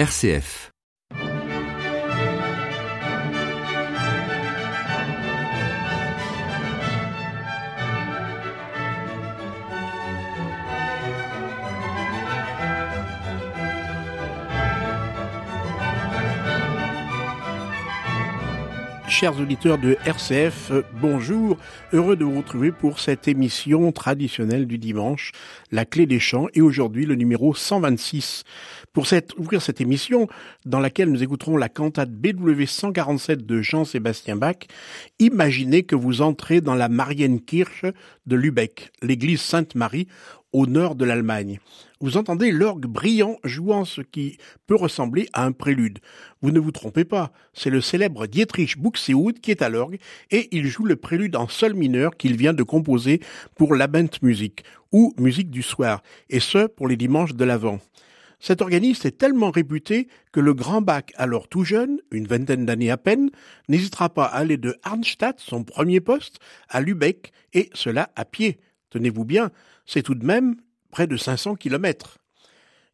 RCF chers auditeurs de RCF, bonjour. Heureux de vous retrouver pour cette émission traditionnelle du dimanche, La Clé des Chants, et aujourd'hui le numéro 126. Pour ouvrir cette émission, dans laquelle nous écouterons la cantate BW 147 de Jean-Sébastien Bach, imaginez que vous entrez dans la Marienkirche de Lübeck, l'église Sainte-Marie, au nord de l'Allemagne. Vous entendez l'orgue brillant jouant ce qui peut ressembler à un prélude. Vous ne vous trompez pas, c'est le célèbre Dietrich Buxtehude qui est à l'orgue et il joue le prélude en sol mineur qu'il vient de composer pour Musik ou musique du soir, et ce pour les dimanches de l'Avent. Cet organiste est tellement réputé que le grand Bach, alors tout jeune, une vingtaine d'années à peine, n'hésitera pas à aller de Arnstadt, son premier poste, à Lübeck, et cela à pied. Tenez-vous bien, c'est tout de même près de 500 kilomètres.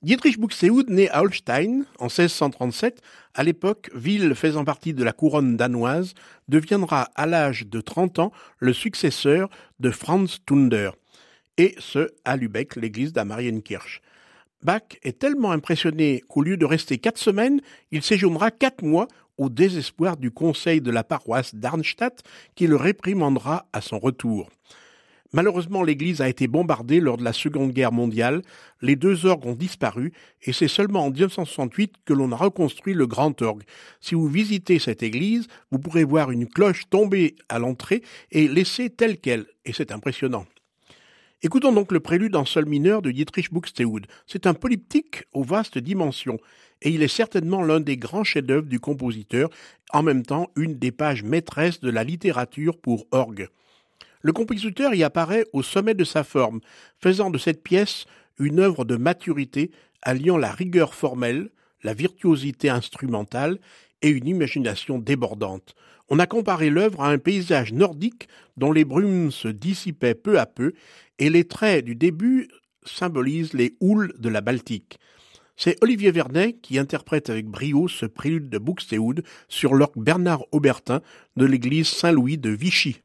Dietrich Buxtehude, né à Holstein en 1637, à l'époque ville faisant partie de la couronne danoise, deviendra à l'âge de 30 ans le successeur de Franz Tunder, et ce à Lübeck, l'église d'Amarienkirch. Bach est tellement impressionné qu'au lieu de rester quatre semaines, il séjournera quatre mois au désespoir du conseil de la paroisse d'Arnstadt qui le réprimandera à son retour. Malheureusement, l'église a été bombardée lors de la Seconde Guerre mondiale, les deux orgues ont disparu, et c'est seulement en 1968 que l'on a reconstruit le grand orgue. Si vous visitez cette église, vous pourrez voir une cloche tomber à l'entrée et laissée telle qu'elle, et c'est impressionnant. Écoutons donc le prélude en sol mineur de Dietrich Buxtehude. C'est un polyptyque aux vastes dimensions, et il est certainement l'un des grands chefs-d'œuvre du compositeur, en même temps une des pages maîtresses de la littérature pour orgue. Le compositeur y apparaît au sommet de sa forme, faisant de cette pièce une œuvre de maturité alliant la rigueur formelle, la virtuosité instrumentale et une imagination débordante. On a comparé l'œuvre à un paysage nordique dont les brumes se dissipaient peu à peu et les traits du début symbolisent les houles de la Baltique. C'est Olivier Vernet qui interprète avec brio ce prélude de Buxtehude sur l'orgue Bernard Aubertin de l'église Saint-Louis de Vichy.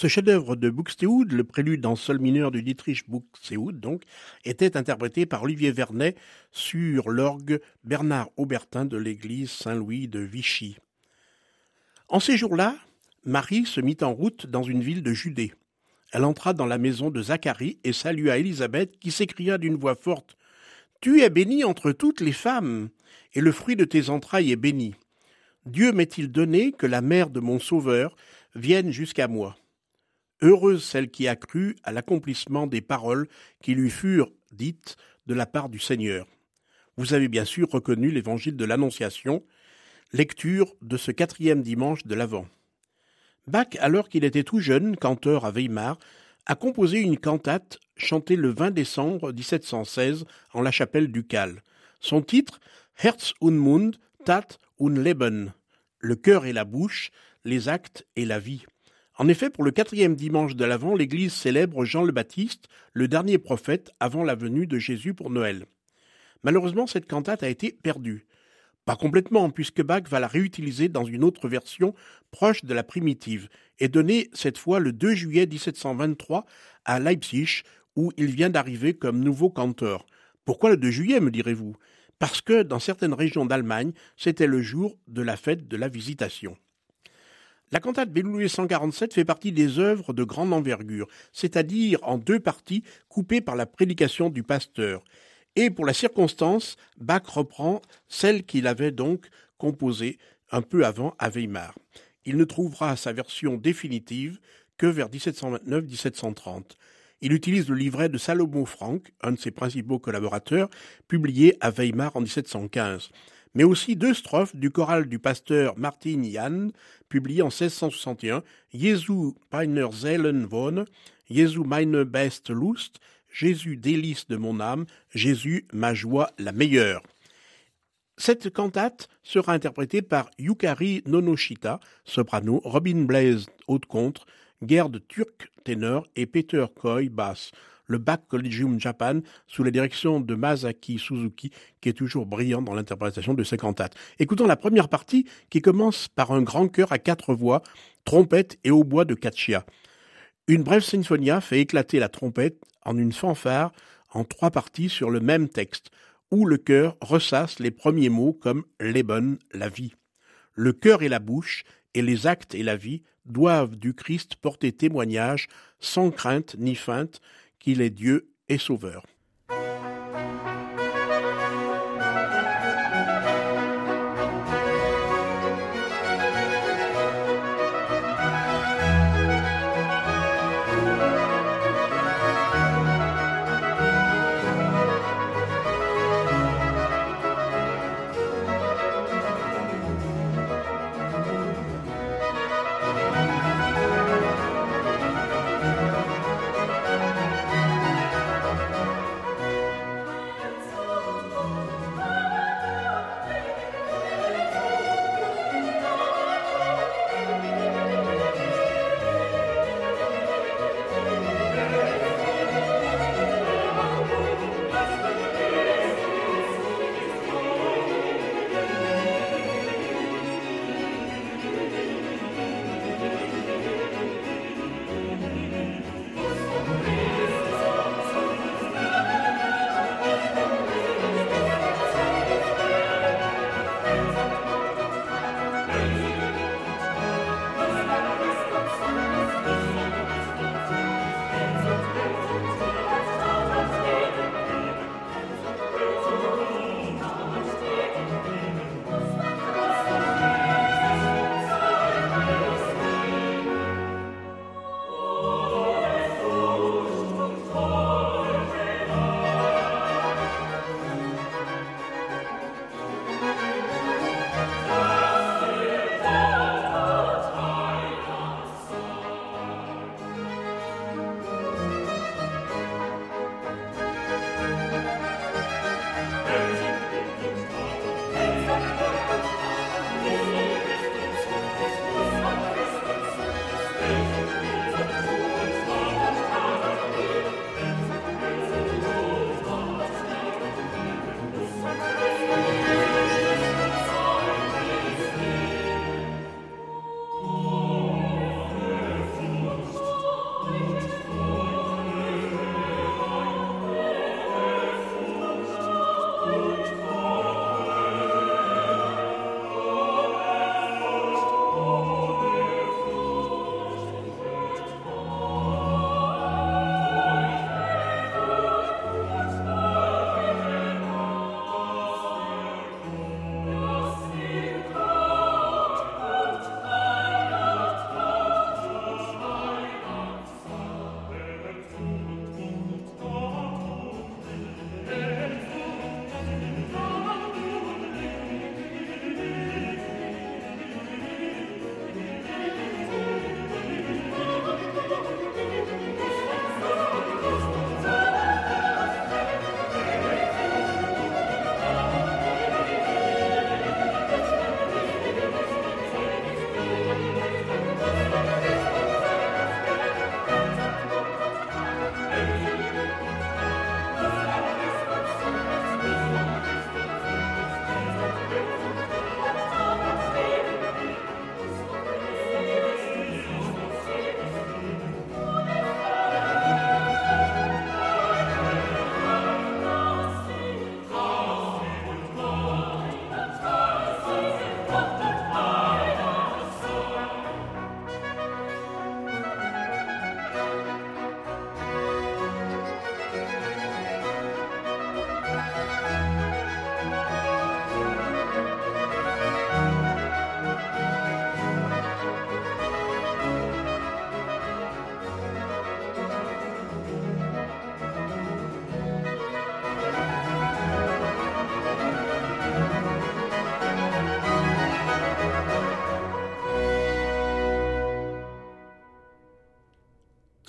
Ce chef-d'œuvre de Buxtehude, le prélude en sol mineur du Dietrich Buxtehude, donc, était interprété par Olivier Vernet sur l'orgue Bernard Aubertin de l'église Saint-Louis de Vichy. En ces jours-là, Marie se mit en route dans une ville de Judée. Elle entra dans la maison de Zacharie et salua Élisabeth, qui s'écria d'une voix forte Tu es bénie entre toutes les femmes, et le fruit de tes entrailles est béni. Dieu m'est-il donné que la mère de mon Sauveur vienne jusqu'à moi? Heureuse celle qui a cru à l'accomplissement des paroles qui lui furent dites de la part du Seigneur. Vous avez bien sûr reconnu l'évangile de l'Annonciation, lecture de ce quatrième dimanche de l'Avent. Bach, alors qu'il était tout jeune, canteur à Weimar, a composé une cantate chantée le 20 décembre 1716 en la chapelle ducale. Son titre, Herz und Mund, Tat und Leben, le cœur et la bouche, les actes et la vie. En effet, pour le quatrième dimanche de l'Avent, l'Église célèbre Jean le Baptiste, le dernier prophète avant la venue de Jésus pour Noël. Malheureusement, cette cantate a été perdue. Pas complètement, puisque Bach va la réutiliser dans une autre version proche de la primitive, et donnée cette fois le 2 juillet 1723 à Leipzig, où il vient d'arriver comme nouveau canteur. Pourquoi le 2 juillet, me direz-vous? Parce que dans certaines régions d'Allemagne, c'était le jour de la fête de la visitation. La cantate Béloué 147 fait partie des œuvres de grande envergure, c'est-à-dire en deux parties coupées par la prédication du pasteur. Et pour la circonstance, Bach reprend celle qu'il avait donc composée un peu avant à Weimar. Il ne trouvera sa version définitive que vers 1729-1730. Il utilise le livret de Salomon Frank, un de ses principaux collaborateurs, publié à Weimar en 1715 mais aussi deux strophes du choral du pasteur Martin Jan, publié en 1661, Jesu meiner Seelen Wohne, Jesu meine beste Lust, Jésus délice de mon âme, Jésus ma joie la meilleure. Cette cantate sera interprétée par Yukari Nonoshita, soprano, Robin Blaze, haute contre, Gerd Turk, ténor, et Peter Coy, basse le Bach Collegium Japan sous la direction de Masaki Suzuki, qui est toujours brillant dans l'interprétation de ces cantates. Écoutons la première partie qui commence par un grand chœur à quatre voix, trompette et hautbois de Kachia. Une brève sinfonia fait éclater la trompette en une fanfare en trois parties sur le même texte, où le chœur ressasse les premiers mots comme Leben, la vie. Le cœur et la bouche, et les actes et la vie doivent du Christ porter témoignage sans crainte ni feinte qu'il est Dieu et Sauveur.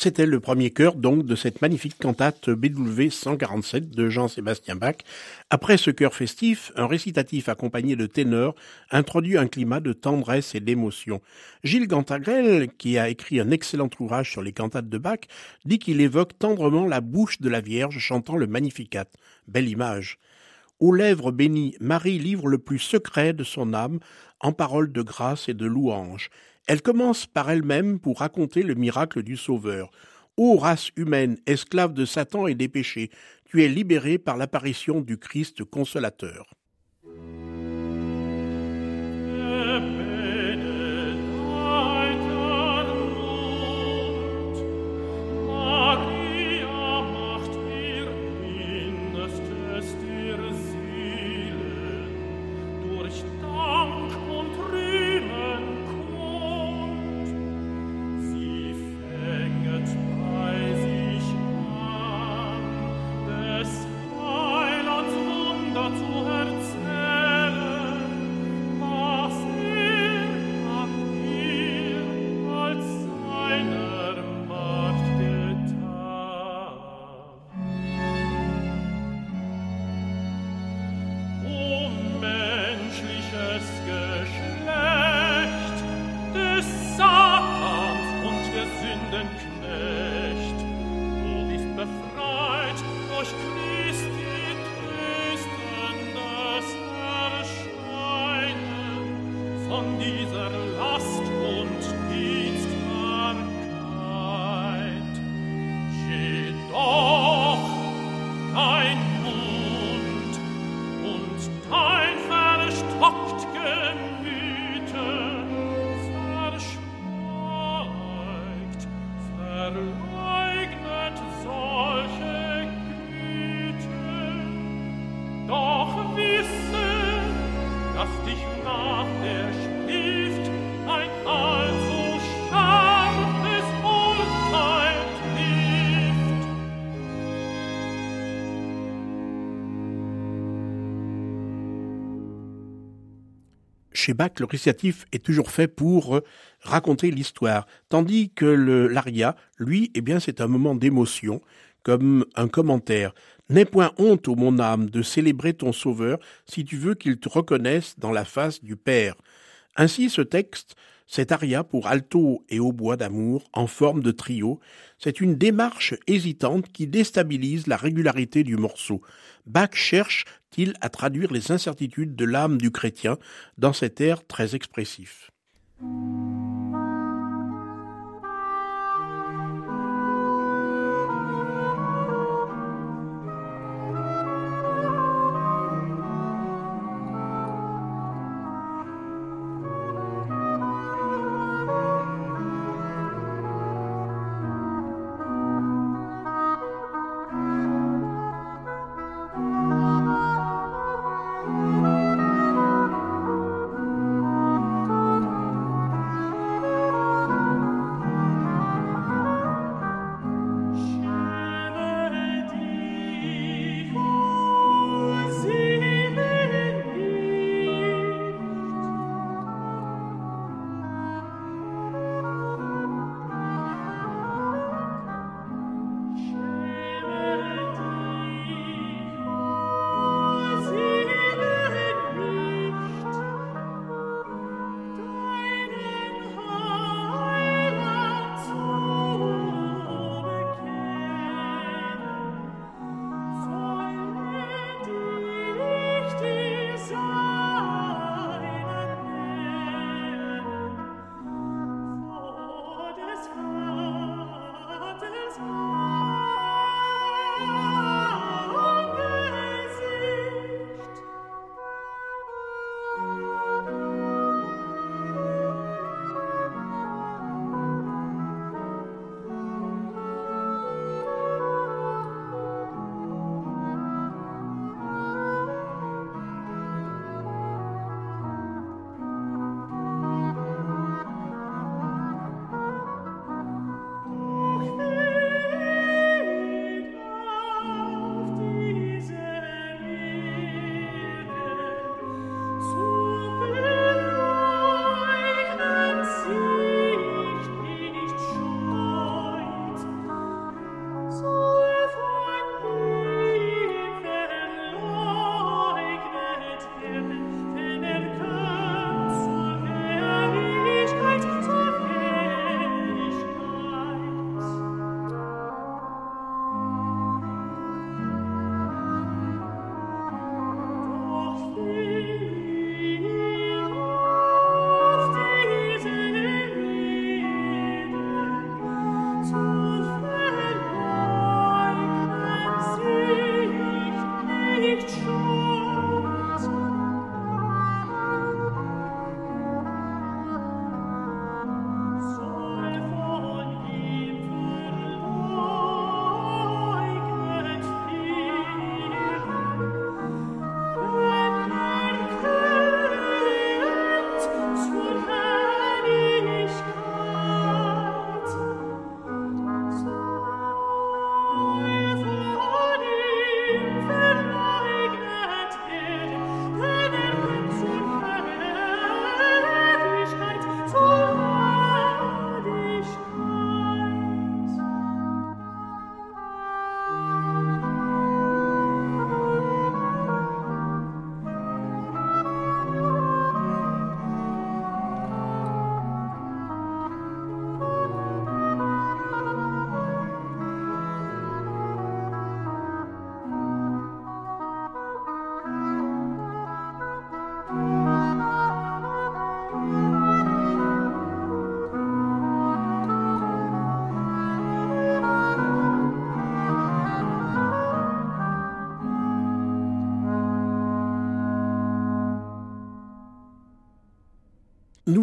C'était le premier chœur donc de cette magnifique cantate BW 147 de Jean-Sébastien Bach. Après ce chœur festif, un récitatif accompagné de ténors introduit un climat de tendresse et d'émotion. Gilles Gantagrel, qui a écrit un excellent ouvrage sur les cantates de Bach, dit qu'il évoque tendrement la bouche de la Vierge chantant le Magnificat. Belle image. Aux lèvres bénies, Marie livre le plus secret de son âme en paroles de grâce et de louange. Elle commence par elle-même pour raconter le miracle du Sauveur. Ô race humaine, esclave de Satan et des péchés, tu es libérée par l'apparition du Christ consolateur. Le récitatif est toujours fait pour euh, raconter l'histoire, tandis que l'aria, lui, eh bien, c'est un moment d'émotion, comme un commentaire. N'aie point honte, ô mon âme, de célébrer ton Sauveur, si tu veux qu'il te reconnaisse dans la face du Père. Ainsi, ce texte, cet aria pour alto et hautbois d'amour, en forme de trio, c'est une démarche hésitante qui déstabilise la régularité du morceau. Bach cherche-t-il à traduire les incertitudes de l'âme du chrétien dans cet air très expressif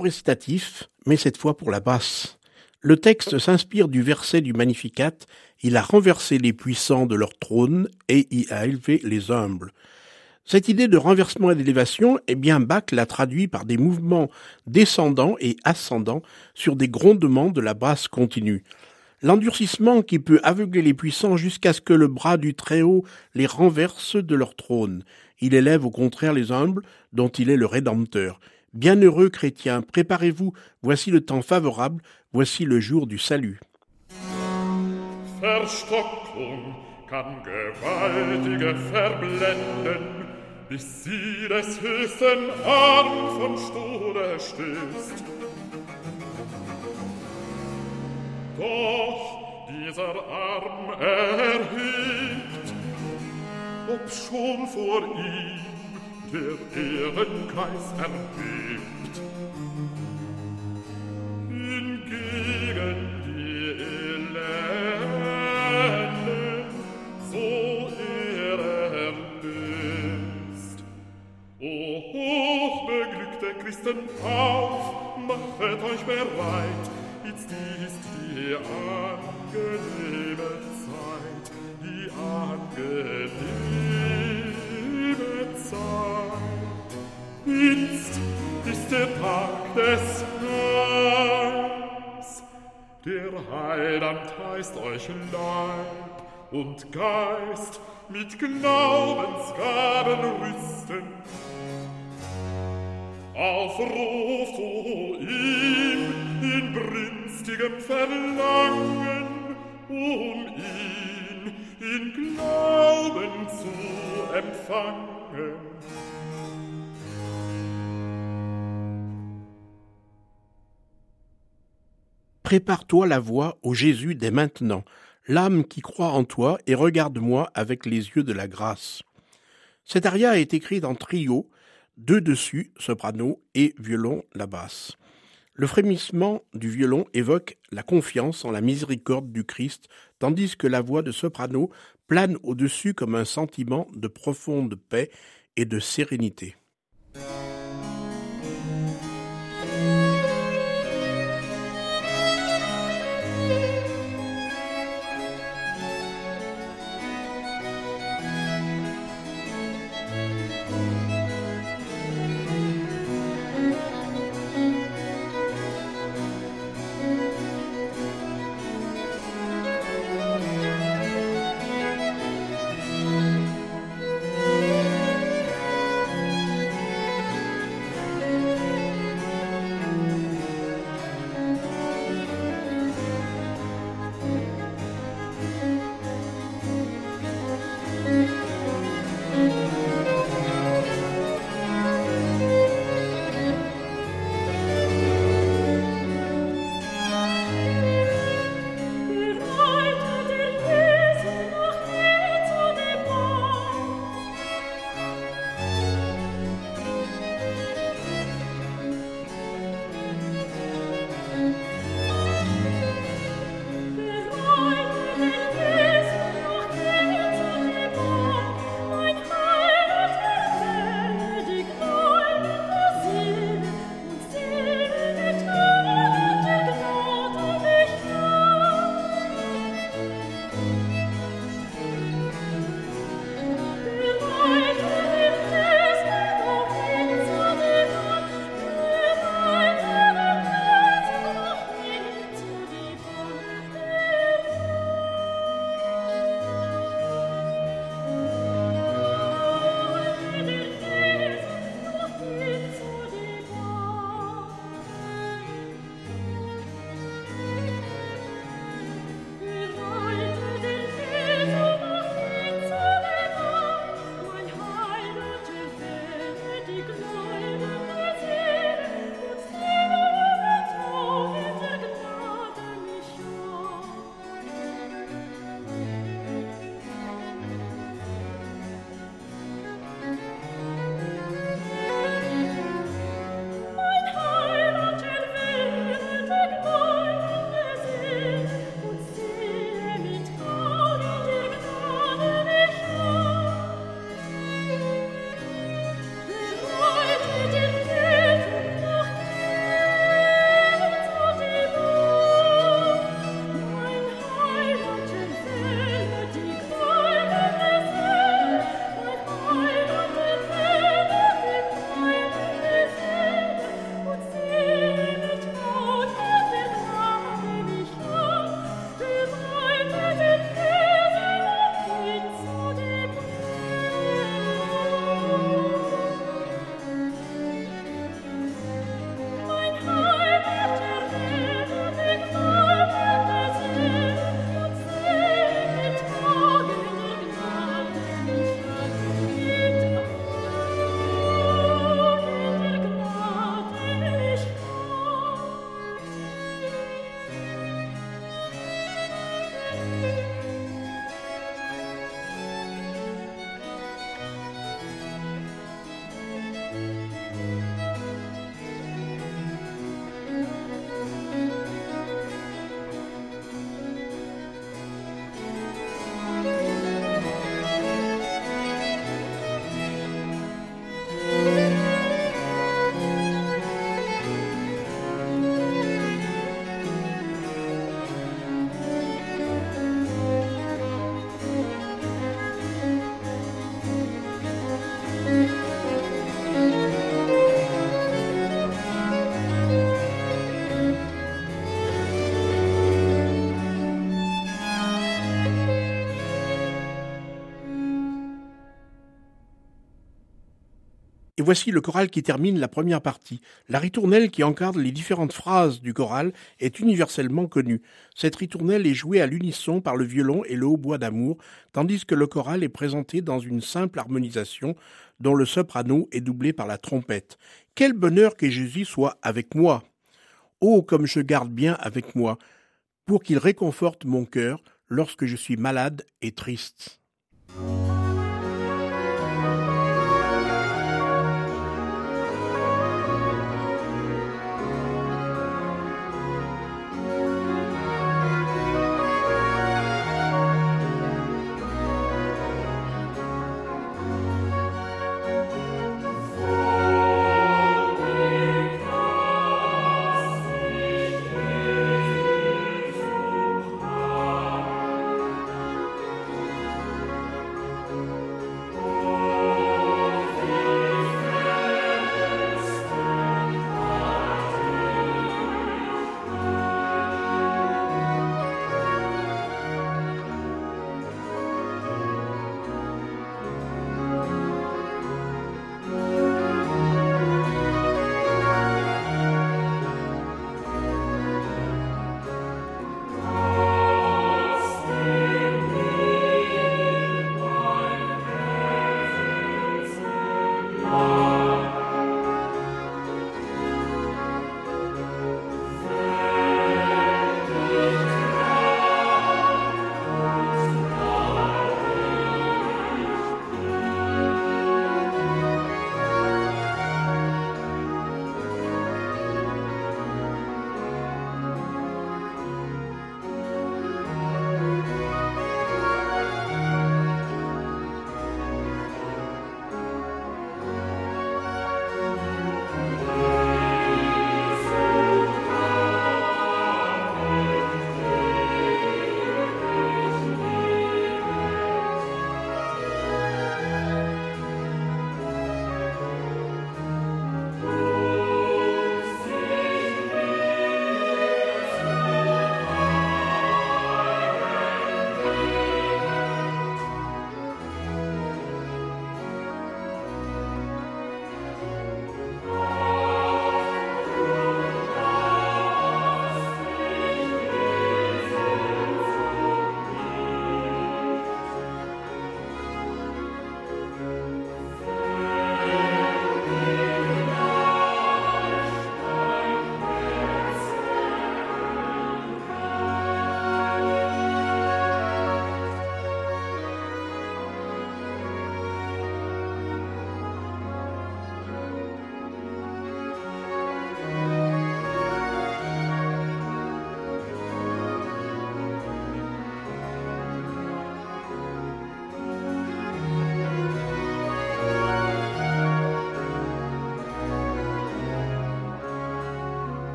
Récitatif, mais cette fois pour la basse. Le texte s'inspire du verset du Magnificat Il a renversé les puissants de leur trône et y a élevé les humbles. Cette idée de renversement et d'élévation, eh bien, Bach l'a traduit par des mouvements descendants et ascendants sur des grondements de la basse continue. L'endurcissement qui peut aveugler les puissants jusqu'à ce que le bras du Très-Haut les renverse de leur trône. Il élève au contraire les humbles, dont il est le Rédempteur. Bienheureux chrétiens, préparez-vous, voici le temps favorable, voici le jour du salut. Verstockung kann gewaltige verblenden, bis sie des höchsten Arm vom Stuhle stößt. Doch dieser Arm erhebt, ob schon vor ihm der Ehrenkreis erhebt. Hingegen die Elende, so er erlöst. O hochbeglückte Christen, auf, machet euch bereit, jetzt ist die angenehme Zeit, die angenehme Jetzt ist der Tag des Heils. Der Heiland heißt euch Leib und Geist mit Glaubensgaben rüsten. Aufruft, o ihm, in brünstigem Verlangen, um ihn in Glauben zu empfangen. Prépare-toi la voie au Jésus dès maintenant, l'âme qui croit en toi et regarde-moi avec les yeux de la grâce. Cet aria est écrit en trio, deux dessus, soprano et violon, la basse. Le frémissement du violon évoque la confiance en la miséricorde du Christ, tandis que la voix de soprano plane au-dessus comme un sentiment de profonde paix et de sérénité. Et voici le choral qui termine la première partie. La ritournelle qui encadre les différentes phrases du choral est universellement connue. Cette ritournelle est jouée à l'unisson par le violon et le hautbois d'amour, tandis que le choral est présenté dans une simple harmonisation dont le soprano est doublé par la trompette. Quel bonheur que Jésus soit avec moi. Oh, comme je garde bien avec moi, pour qu'il réconforte mon cœur lorsque je suis malade et triste.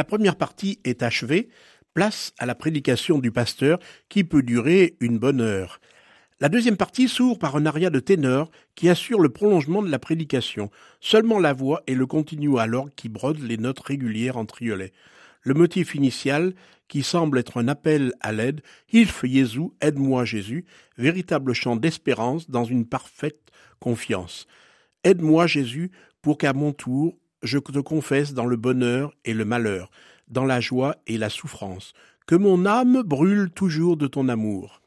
La première partie est achevée, place à la prédication du pasteur qui peut durer une bonne heure. La deuxième partie s'ouvre par un aria de ténor qui assure le prolongement de la prédication. Seulement la voix et le continu à l'orgue qui brodent les notes régulières en triolet. Le motif initial, qui semble être un appel à l'aide, Hilf Jésus, aide-moi Jésus, véritable chant d'espérance dans une parfaite confiance. Aide-moi Jésus pour qu'à mon tour je te confesse dans le bonheur et le malheur, dans la joie et la souffrance, que mon âme brûle toujours de ton amour.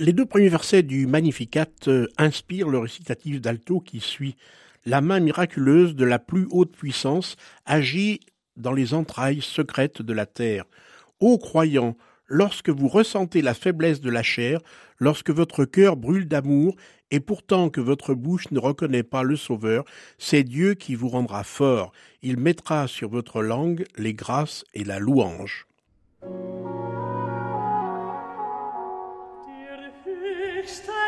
Les deux premiers versets du Magnificat euh, inspirent le récitatif d'alto qui suit. La main miraculeuse de la plus haute puissance agit dans les entrailles secrètes de la terre. Ô croyants, lorsque vous ressentez la faiblesse de la chair, lorsque votre cœur brûle d'amour, et pourtant que votre bouche ne reconnaît pas le Sauveur, c'est Dieu qui vous rendra fort. Il mettra sur votre langue les grâces et la louange. Nächster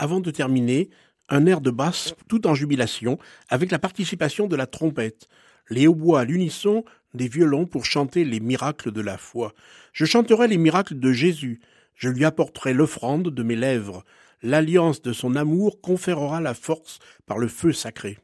avant de terminer, un air de basse tout en jubilation, avec la participation de la trompette, les hautbois à l'unisson des violons pour chanter les miracles de la foi. Je chanterai les miracles de Jésus, je lui apporterai l'offrande de mes lèvres, l'alliance de son amour conférera la force par le feu sacré.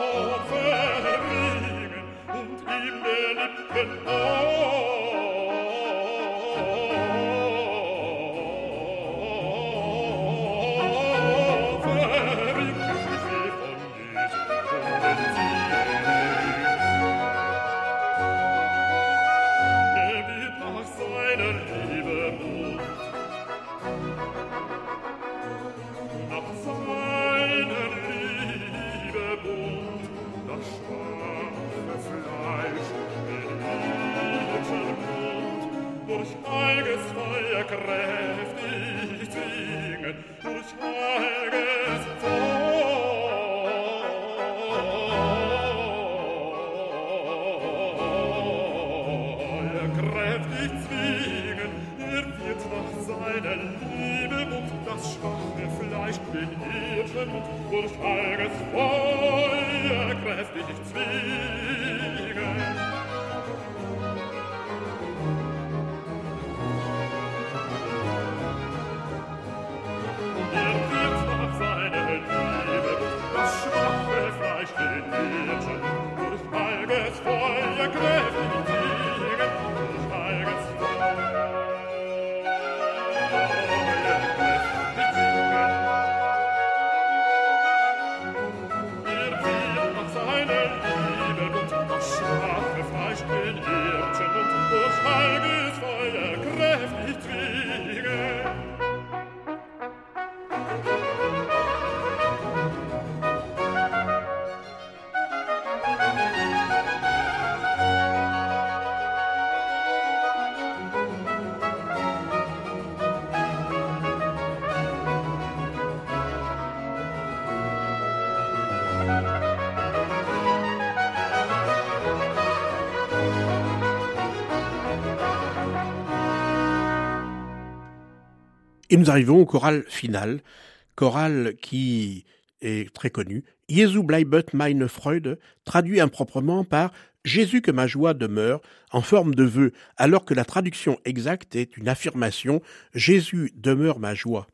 Opfer bringen und ihm der Lippen Opfer schützen durch starkes Feuer kräftig zwingen. Et nous arrivons au choral final, choral qui est très connu, Jesu bleibet meine Freude, traduit improprement par Jésus que ma joie demeure, en forme de vœu, alors que la traduction exacte est une affirmation Jésus demeure ma joie.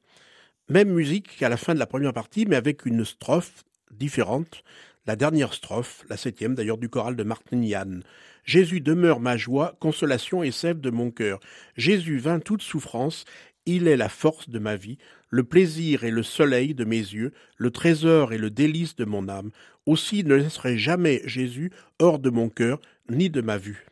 Même musique qu'à la fin de la première partie, mais avec une strophe différente, la dernière strophe, la septième d'ailleurs du choral de Martin Yann. Jésus demeure ma joie, consolation et sève de mon cœur. Jésus vint toute souffrance il est la force de ma vie, le plaisir et le soleil de mes yeux, le trésor et le délice de mon âme. Aussi ne laisserai jamais Jésus hors de mon cœur ni de ma vue.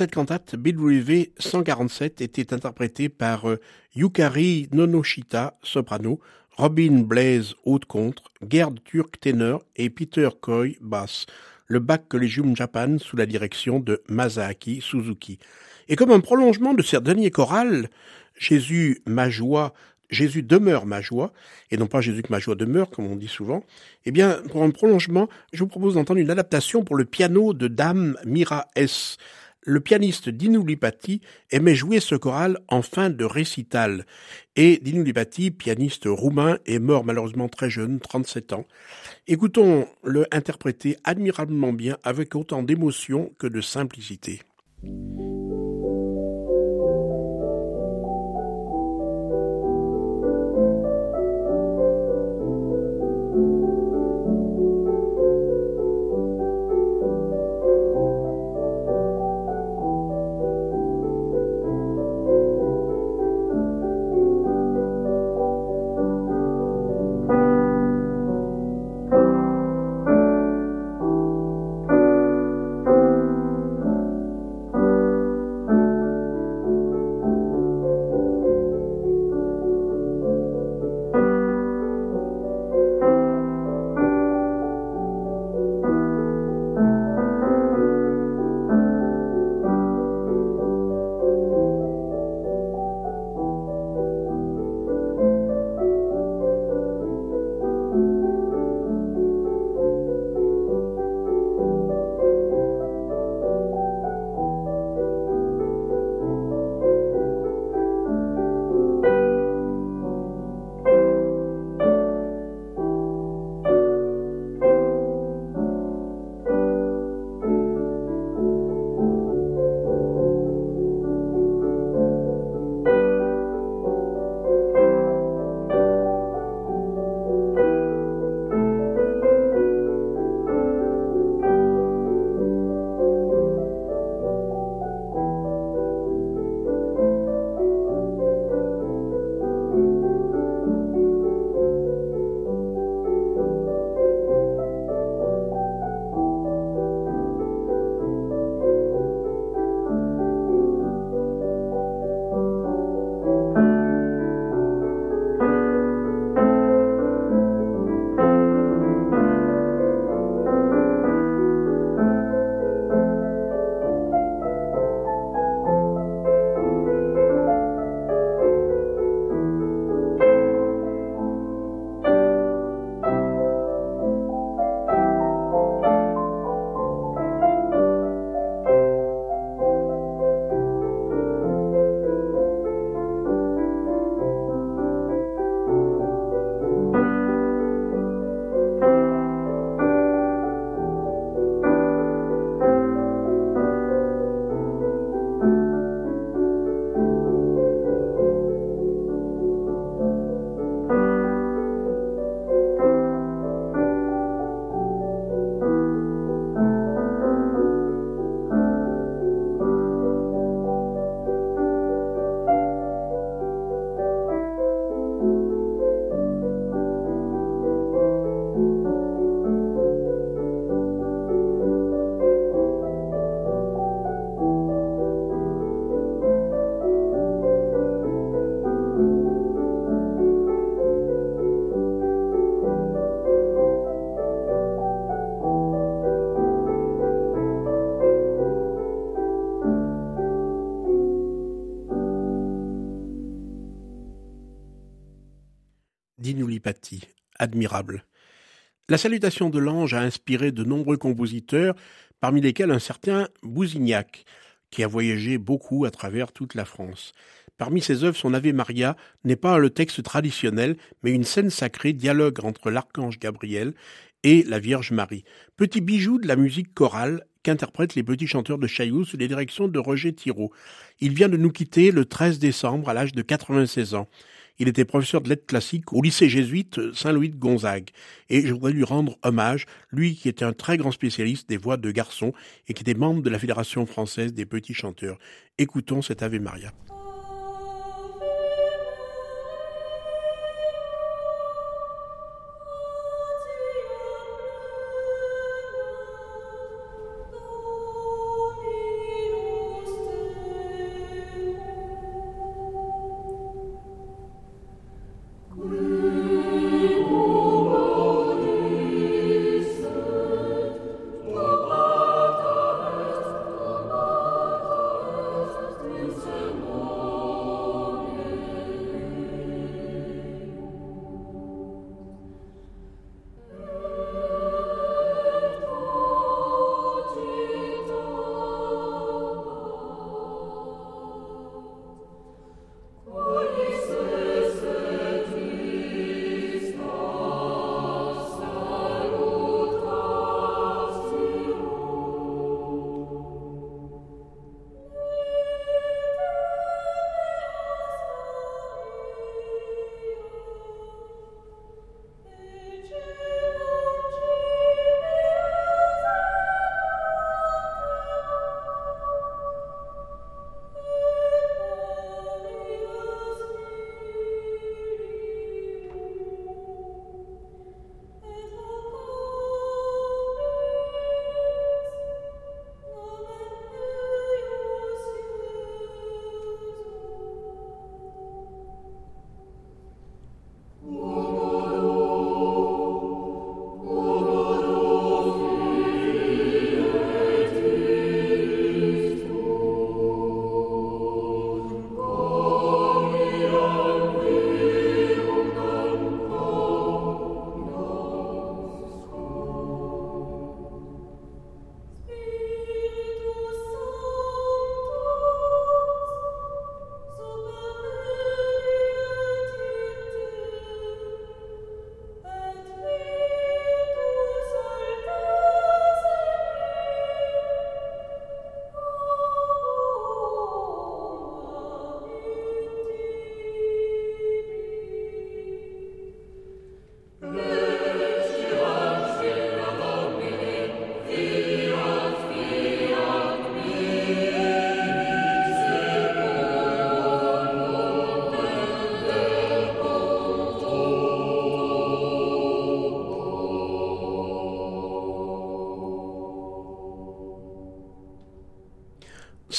Cette cantate, V 147 était interprétée par euh, Yukari Nonoshita, soprano, Robin Blaze, haute contre, Gerd Turk, ténor et Peter Coy, basse. Le bac Collegium Japan sous la direction de Masaaki Suzuki. Et comme un prolongement de ces derniers chorales, Jésus, ma joie, Jésus demeure ma joie, et non pas Jésus que ma joie demeure, comme on dit souvent, eh bien, pour un prolongement, je vous propose d'entendre une adaptation pour le piano de Dame Mira S. Le pianiste Dinu Lipati aimait jouer ce choral en fin de récital. Et Dinu Lipati, pianiste roumain, est mort malheureusement très jeune, 37 ans. Écoutons-le interpréter admirablement bien avec autant d'émotion que de simplicité. Admirable. La salutation de l'ange a inspiré de nombreux compositeurs, parmi lesquels un certain Bousignac, qui a voyagé beaucoup à travers toute la France. Parmi ses œuvres, son Ave Maria n'est pas le texte traditionnel, mais une scène sacrée, dialogue entre l'archange Gabriel et la Vierge Marie. Petit bijou de la musique chorale qu'interprètent les petits chanteurs de Chaillou sous les directions de Roger Thiraud. Il vient de nous quitter le 13 décembre à l'âge de 96 ans. Il était professeur de lettres classiques au lycée jésuite Saint-Louis de Gonzague. Et je voudrais lui rendre hommage, lui qui était un très grand spécialiste des voix de garçons et qui était membre de la Fédération française des petits chanteurs. Écoutons cet Ave Maria.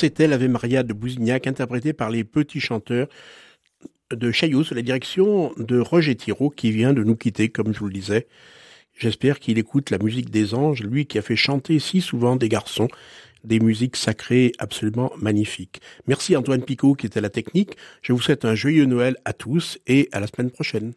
C'était l'Ave Maria de Bousignac, interprété par les petits chanteurs de Chaillot sous la direction de Roger Thiraud qui vient de nous quitter, comme je vous le disais. J'espère qu'il écoute la musique des anges, lui qui a fait chanter si souvent des garçons, des musiques sacrées absolument magnifiques. Merci Antoine Picot qui était la technique. Je vous souhaite un joyeux Noël à tous et à la semaine prochaine.